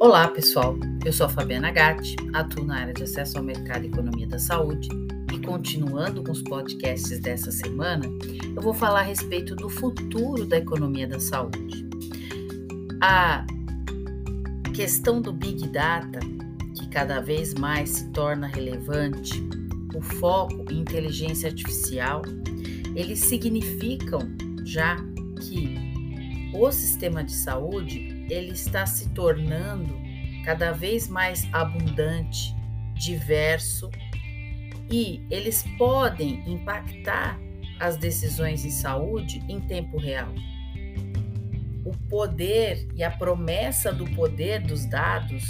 Olá, pessoal. Eu sou a Fabiana Gatti, atuo na área de acesso ao mercado e economia da saúde e continuando com os podcasts dessa semana, eu vou falar a respeito do futuro da economia da saúde. A questão do Big Data, que cada vez mais se torna relevante, o foco em inteligência artificial, eles significam já que o sistema de saúde ele está se tornando cada vez mais abundante, diverso e eles podem impactar as decisões em saúde em tempo real. O poder e a promessa do poder dos dados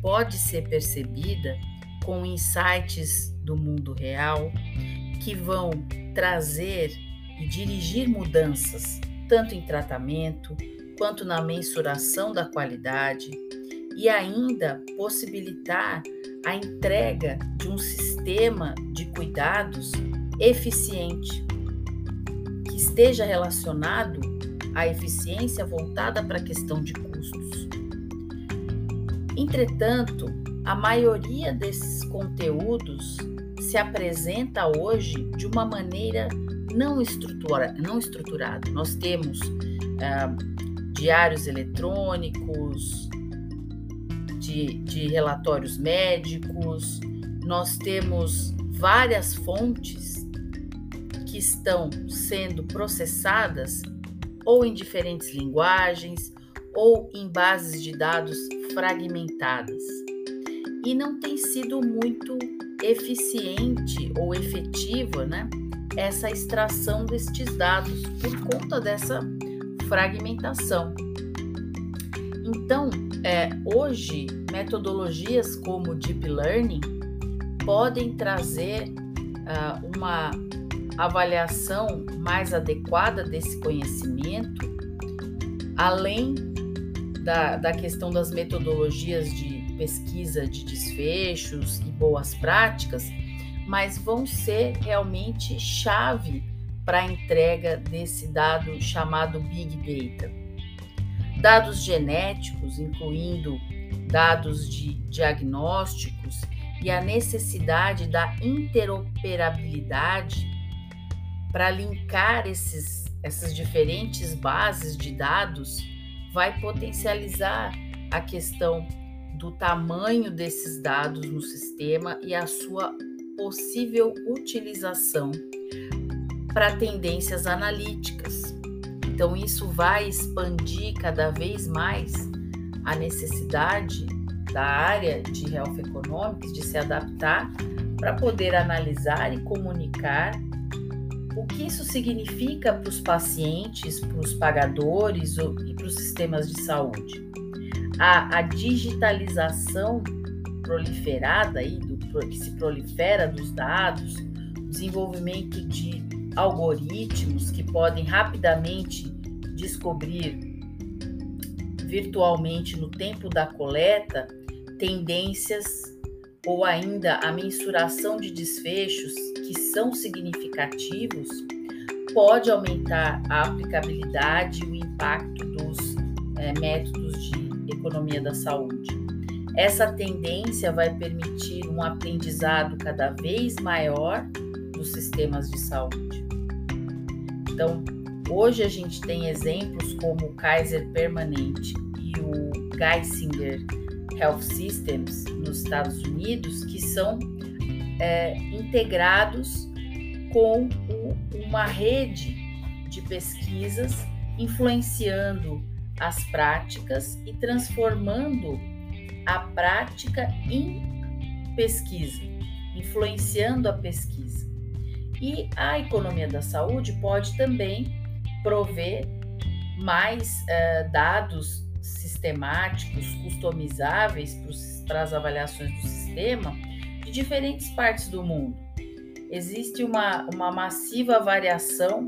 pode ser percebida com insights do mundo real que vão trazer e dirigir mudanças tanto em tratamento, quanto na mensuração da qualidade e ainda possibilitar a entrega de um sistema de cuidados eficiente que esteja relacionado à eficiência voltada para a questão de custos. Entretanto, a maioria desses conteúdos se apresenta hoje de uma maneira não, estrutura, não estruturada. Nós temos ah, diários eletrônicos, de, de relatórios médicos, nós temos várias fontes que estão sendo processadas ou em diferentes linguagens ou em bases de dados fragmentadas. E não tem sido muito eficiente ou efetiva né, essa extração destes dados por conta dessa fragmentação. Então, é, hoje, metodologias como Deep Learning podem trazer uh, uma avaliação mais adequada desse conhecimento, além da, da questão das metodologias de pesquisa de desfechos e boas práticas, mas vão ser realmente chave para a entrega desse dado chamado Big Data. Dados genéticos, incluindo dados de diagnósticos e a necessidade da interoperabilidade para linkar esses, essas diferentes bases de dados, vai potencializar a questão do tamanho desses dados no sistema e a sua possível utilização para tendências analíticas. Então, isso vai expandir cada vez mais a necessidade da área de Health Economics de se adaptar para poder analisar e comunicar o que isso significa para os pacientes, para os pagadores e para os sistemas de saúde. A, a digitalização proliferada aí, do, que se prolifera dos dados, desenvolvimento de algoritmos que podem rapidamente descobrir virtualmente no tempo da coleta tendências ou ainda a mensuração de desfechos que são significativos, pode aumentar a aplicabilidade e o impacto dos é, métodos de economia da saúde. Essa tendência vai permitir um aprendizado cada vez maior dos sistemas de saúde. Então, hoje a gente tem exemplos como o Kaiser Permanente e o Geisinger Health Systems nos Estados Unidos, que são é, integrados com o, uma rede de pesquisas influenciando as práticas e transformando a prática em pesquisa, influenciando a pesquisa. E a economia da saúde pode também prover mais uh, dados sistemáticos, customizáveis para as avaliações do sistema de diferentes partes do mundo. Existe uma, uma massiva variação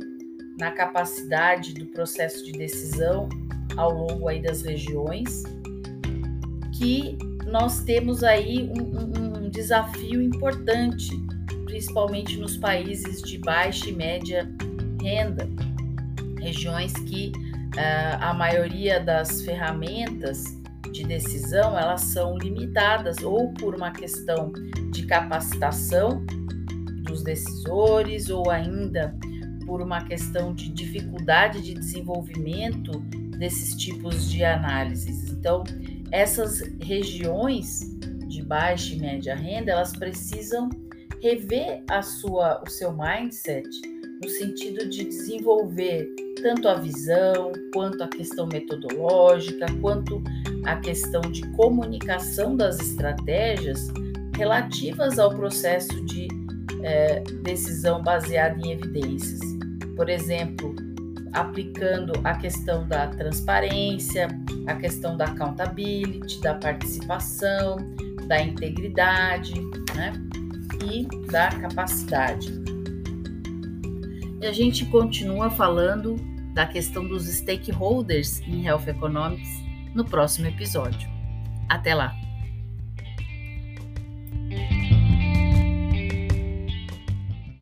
na capacidade do processo de decisão ao longo aí das regiões, que nós temos aí um, um, um desafio importante principalmente nos países de baixa e média renda, regiões que uh, a maioria das ferramentas de decisão, elas são limitadas ou por uma questão de capacitação dos decisores ou ainda por uma questão de dificuldade de desenvolvimento desses tipos de análises. Então, essas regiões de baixa e média renda, elas precisam rever a sua, o seu mindset no sentido de desenvolver tanto a visão, quanto a questão metodológica, quanto a questão de comunicação das estratégias relativas ao processo de é, decisão baseada em evidências. Por exemplo, aplicando a questão da transparência, a questão da accountability, da participação, da integridade né? E da capacidade. E a gente continua falando da questão dos stakeholders em Health Economics no próximo episódio. Até lá!